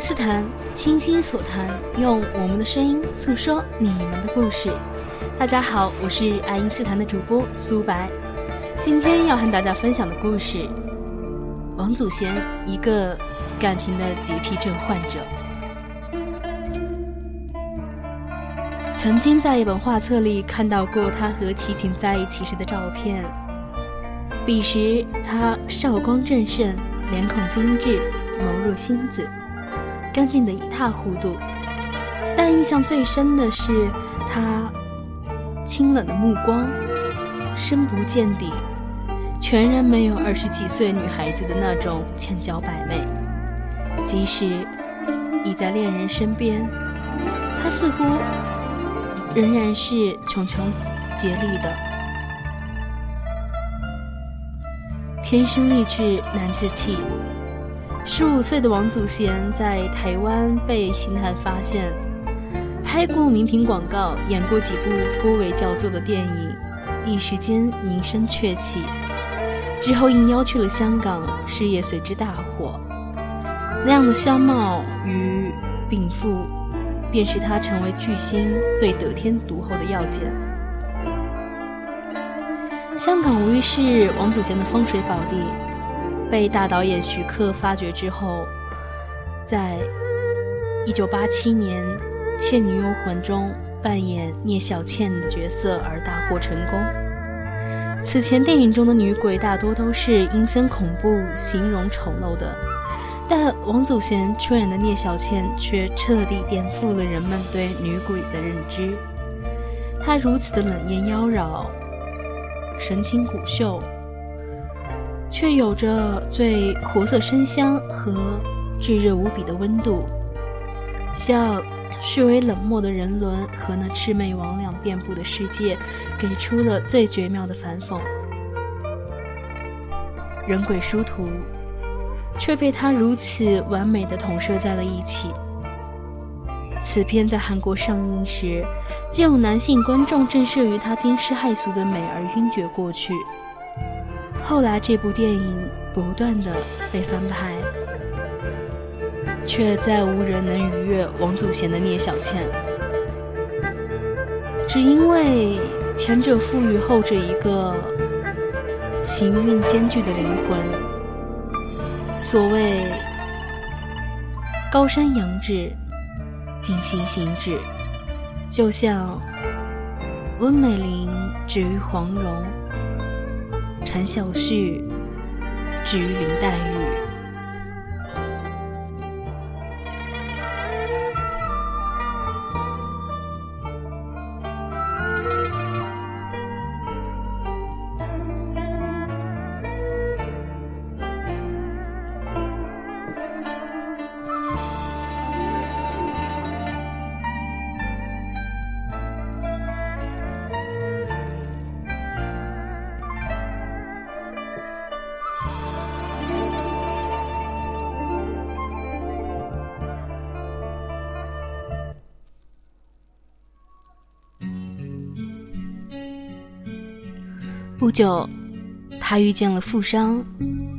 因斯坦，倾心所谈，用我们的声音诉说你们的故事。大家好，我是爱因斯坦的主播苏白。今天要和大家分享的故事：王祖贤，一个感情的洁癖症患者。曾经在一本画册里看到过他和齐秦在一起时的照片。彼时他少光正盛，脸孔精致，眸若星子。干净的一塌糊涂，但印象最深的是他清冷的目光，深不见底，全然没有二十几岁女孩子的那种千娇百媚。即使已在恋人身边，他似乎仍然是茕茕孑立的。天生丽质难自弃。十五岁的王祖贤在台湾被星探发现，拍过名品广告，演过几部颇为叫座的电影，一时间名声鹊起。之后应邀去了香港，事业随之大火。那样的相貌与禀赋，便是他成为巨星最得天独厚的要件。香港无疑是王祖贤的风水宝地。被大导演徐克发掘之后，在一九八七年《倩女幽魂》中扮演聂小倩的角色而大获成功。此前电影中的女鬼大多都是阴森恐怖、形容丑陋的，但王祖贤出演的聂小倩却彻底颠覆了人们对女鬼的认知。她如此的冷艳妖娆，神情古秀。却有着最活色生香和炙热无比的温度，像虚伪冷漠的人伦和那魑魅魍魉遍布的世界，给出了最绝妙的反讽。人鬼殊途，却被他如此完美的统摄在了一起。此片在韩国上映时，竟有男性观众震慑于他惊世骇俗的美而晕厥过去。后来，这部电影不断的被翻拍，却再无人能逾越王祖贤的聂小倩。只因为前者赋予后者一个行运兼具的灵魂。所谓高山仰止，静心行止，就像温美玲止于黄蓉。陈小旭，至于林黛玉。不久，他遇见了富商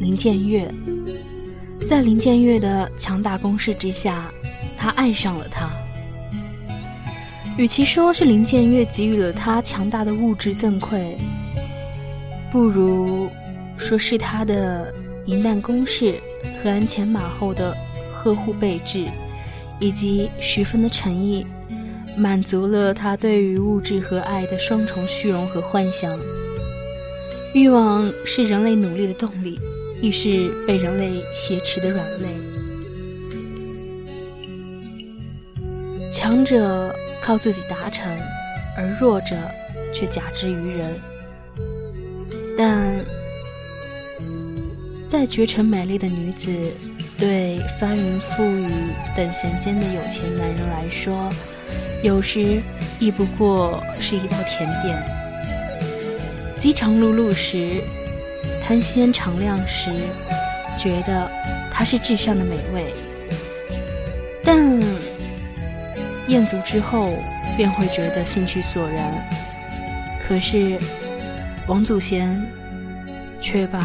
林建岳。在林建岳的强大攻势之下，他爱上了他。与其说是林建岳给予了他强大的物质赠馈，不如说是他的银弹攻势和鞍前马后的呵护备至，以及十分的诚意，满足了他对于物质和爱的双重虚荣和幻想。欲望是人类努力的动力，亦是被人类挟持的软肋。强者靠自己达成，而弱者却假之于人。但再绝尘美丽的女子，对翻云覆雨等闲间的有钱男人来说，有时亦不过是一道甜点。饥肠辘辘时，贪鲜尝量时，觉得它是至上的美味；但厌足之后，便会觉得兴趣索然。可是王祖贤却把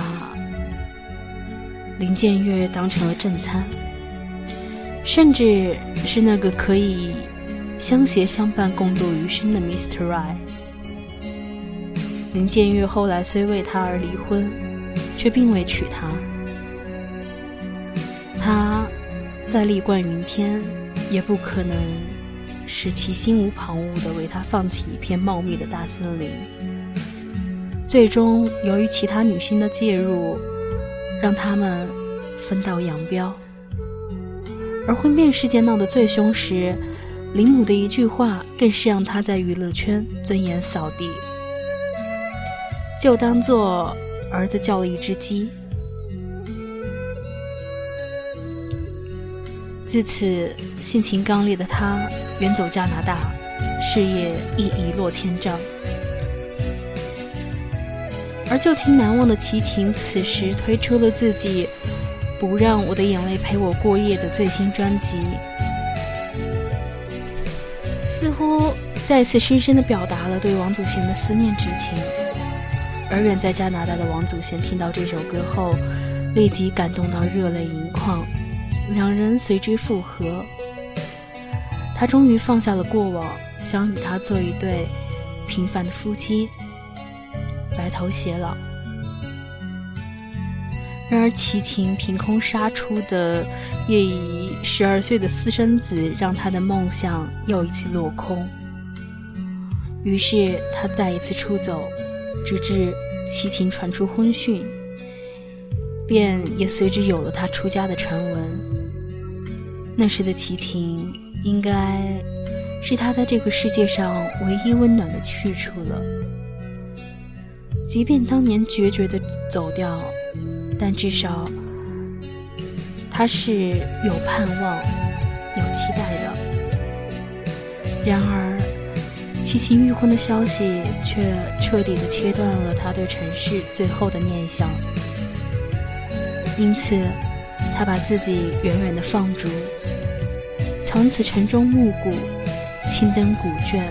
林建岳当成了正餐，甚至是那个可以相携相伴共度余生的 Mr. Right。林建岳后来虽为她而离婚，却并未娶她。他再力冠云天，也不可能使其心无旁骛地为他放弃一片茂密的大森林。最终，由于其他女性的介入，让他们分道扬镳。而婚变事件闹得最凶时，林母的一句话更是让他在娱乐圈尊严扫地，就当做儿子叫了一只鸡。自此，性情刚烈的他远走加拿大，事业亦一落千丈。而旧情难忘的齐秦此时推出了自己《不让我的眼泪陪我过夜》的最新专辑，似乎再次深深地表达了对王祖贤的思念之情。而远在加拿大的王祖贤听到这首歌后，立即感动到热泪盈眶。两人随之复合，他终于放下了过往，想与他做一对平凡的夫妻，白头偕老。然而齐秦凭空杀出的叶怡十二岁的私生子，让他的梦想又一次落空。于是他再一次出走，直至齐秦传出婚讯，便也随之有了他出家的传闻。那时的齐秦，应该是他在这个世界上唯一温暖的去处了。即便当年决绝的走掉，但至少他是有盼望、有期待的。然而，齐秦欲婚的消息却彻底的切断了他对尘世最后的念想。因此，他把自己远远的放逐。从此晨钟暮鼓，青灯古卷，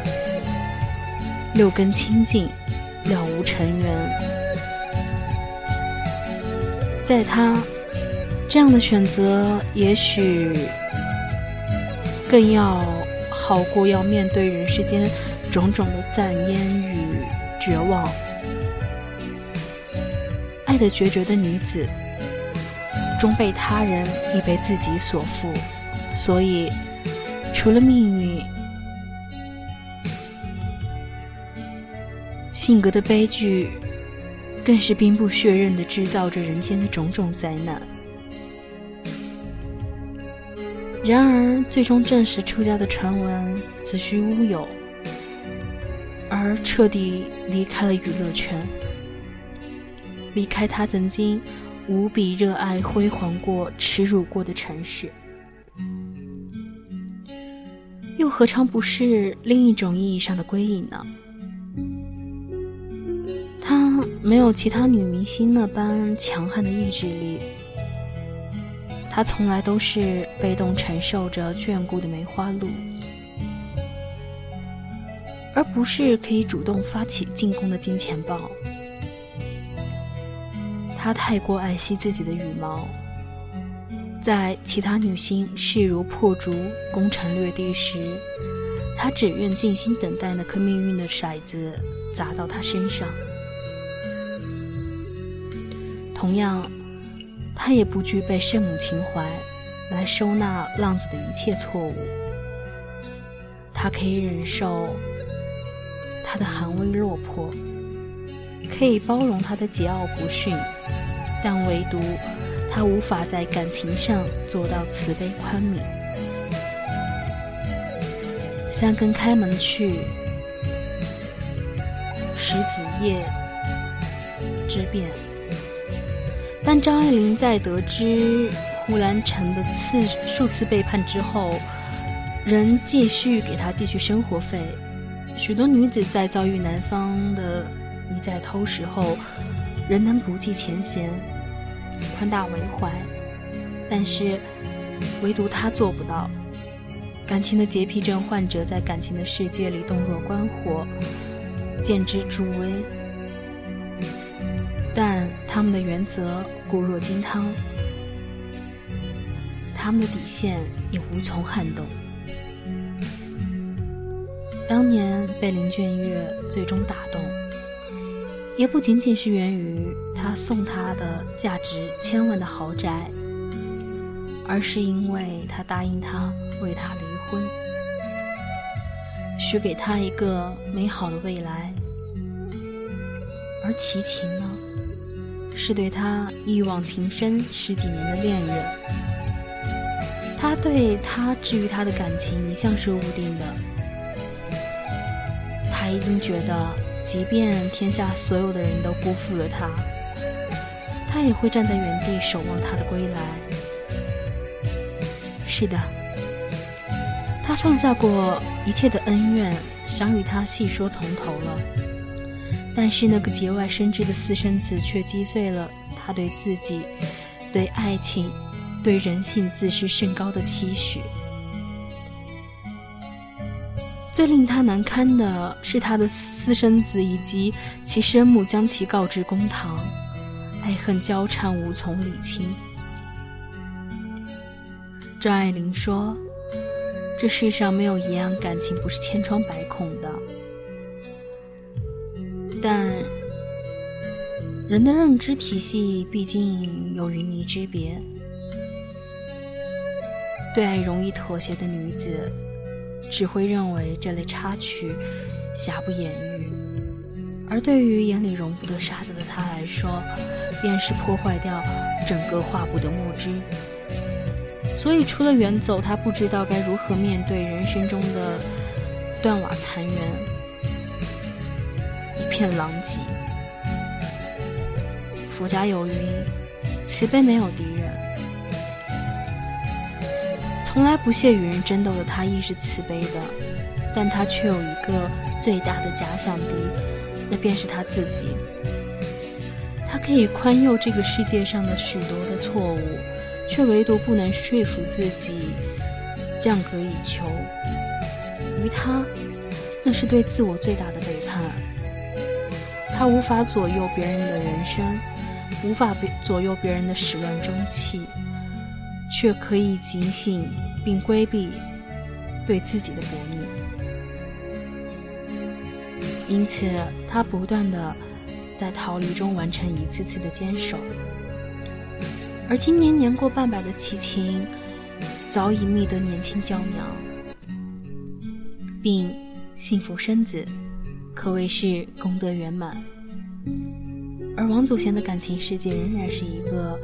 六根清净，了无尘缘。在他这样的选择，也许更要好过要面对人世间种种的赞烟与绝望。爱的决绝的女子，终被他人亦被自己所负，所以。除了命运，性格的悲剧，更是兵不血刃的制造着人间的种种灾难。然而，最终证实出家的传闻子虚乌有，而彻底离开了娱乐圈，离开他曾经无比热爱、辉煌过、耻辱过的城市。又何尝不是另一种意义上的归隐呢？她没有其他女明星那般强悍的意志力，她从来都是被动承受着眷顾的梅花鹿，而不是可以主动发起进攻的金钱豹。她太过爱惜自己的羽毛。在其他女星势如破竹、攻城略地时，她只愿静心等待那颗命运的骰子砸到她身上。同样，她也不具备圣母情怀来收纳浪子的一切错误。她可以忍受他的寒微落魄，可以包容他的桀骜不驯，但唯独……他无法在感情上做到慈悲宽悯。三更开门去，十子夜之变。但张爱玲在得知胡兰成的次数次背叛之后，仍继续给他继续生活费。许多女子在遭遇男方的一再偷食后，仍能不计前嫌。宽大为怀，但是唯独他做不到。感情的洁癖症患者在感情的世界里洞若观火，见之助威，但他们的原则固若金汤。他们的底线也无从撼动。当年被林俊月最终打动，也不仅仅是源于他送她的价值千万的豪宅，而是因为他答应他为她离婚，许给她一个美好的未来。而齐秦呢，是对他一往情深十几年的恋人，他对他治愈他的感情一向是固定的。他已经觉得，即便天下所有的人都辜负了他，他也会站在原地守望他的归来。是的，他放下过一切的恩怨，想与他细说从头了。但是那个节外生枝的私生子，却击碎了他对自己、对爱情、对人性自视甚高的期许。最令他难堪的是，他的私生子以及其生母将其告至公堂，爱恨交缠，无从理清。张爱玲说：“这世上没有一样感情不是千疮百孔的，但人的认知体系毕竟有云泥之别，对爱容易妥协的女子。”只会认为这类插曲瑕不掩瑜，而对于眼里容不得沙子的他来说，便是破坏掉整个画布的墨汁。所以，除了远走，他不知道该如何面对人生中的断瓦残垣，一片狼藉。佛家有云：慈悲没有敌人。从来不屑与人争斗的他亦是慈悲的，但他却有一个最大的假想敌，那便是他自己。他可以宽宥这个世界上的许多的错误，却唯独不能说服自己降格以求。于他，那是对自我最大的背叛。他无法左右别人的人生，无法左右别人的始乱终弃。却可以警醒并规避对自己的不逆，因此他不断的在逃离中完成一次次的坚守。而今年年过半百的齐秦，早已觅得年轻娇娘，并幸福生子，可谓是功德圆满。而王祖贤的感情世界仍然是一个。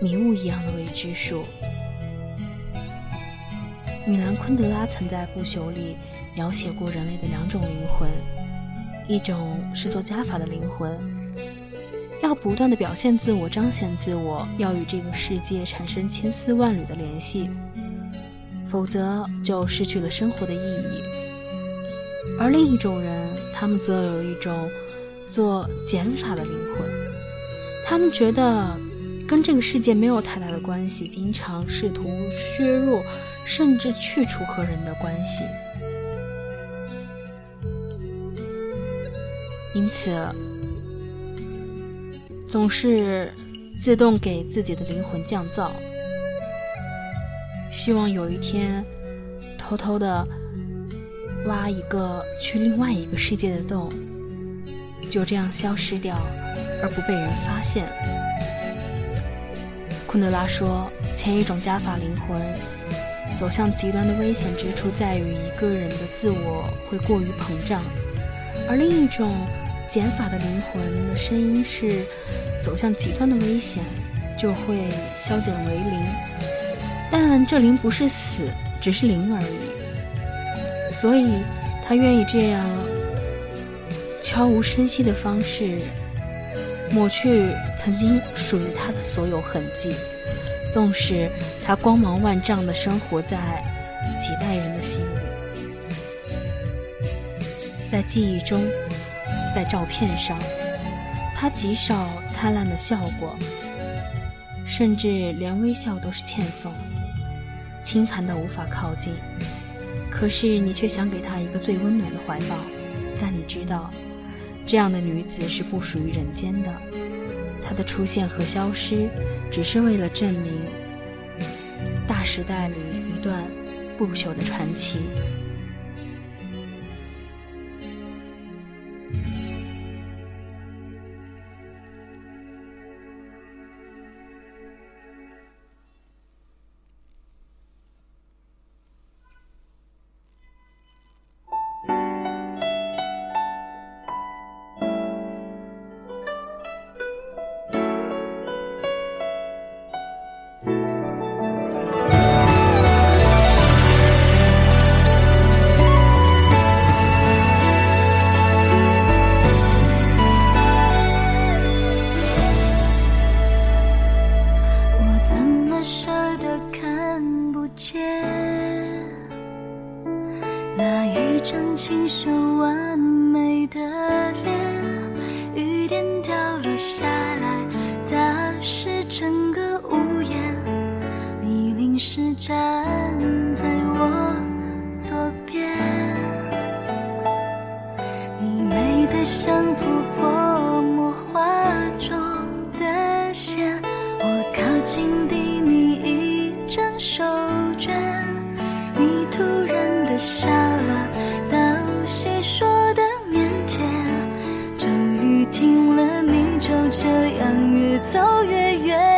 迷雾一样的未知数。米兰昆德拉曾在《不朽》里描写过人类的两种灵魂，一种是做加法的灵魂，要不断的表现自我、彰显自我，要与这个世界产生千丝万缕的联系，否则就失去了生活的意义。而另一种人，他们则有一种做减法的灵魂，他们觉得。跟这个世界没有太大的关系，经常试图削弱，甚至去除和人的关系。因此，总是自动给自己的灵魂降噪，希望有一天偷偷的挖一个去另外一个世界的洞，就这样消失掉，而不被人发现。昆德拉说：“前一种加法灵魂走向极端的危险之处，在于一个人的自我会过于膨胀；而另一种减法的灵魂的声音是，走向极端的危险就会消减为零。但这零不是死，只是零而已。所以，他愿意这样悄无声息的方式。”抹去曾经属于他的所有痕迹，纵使他光芒万丈的生活在几代人的心里，在记忆中，在照片上，他极少灿烂的笑过，甚至连微笑都是欠奉，轻寒的无法靠近。可是你却想给他一个最温暖的怀抱，但你知道。这样的女子是不属于人间的，她的出现和消失，只是为了证明大时代里一段不朽的传奇。笑了到谁说的腼腆终于听了你就这样越走越远。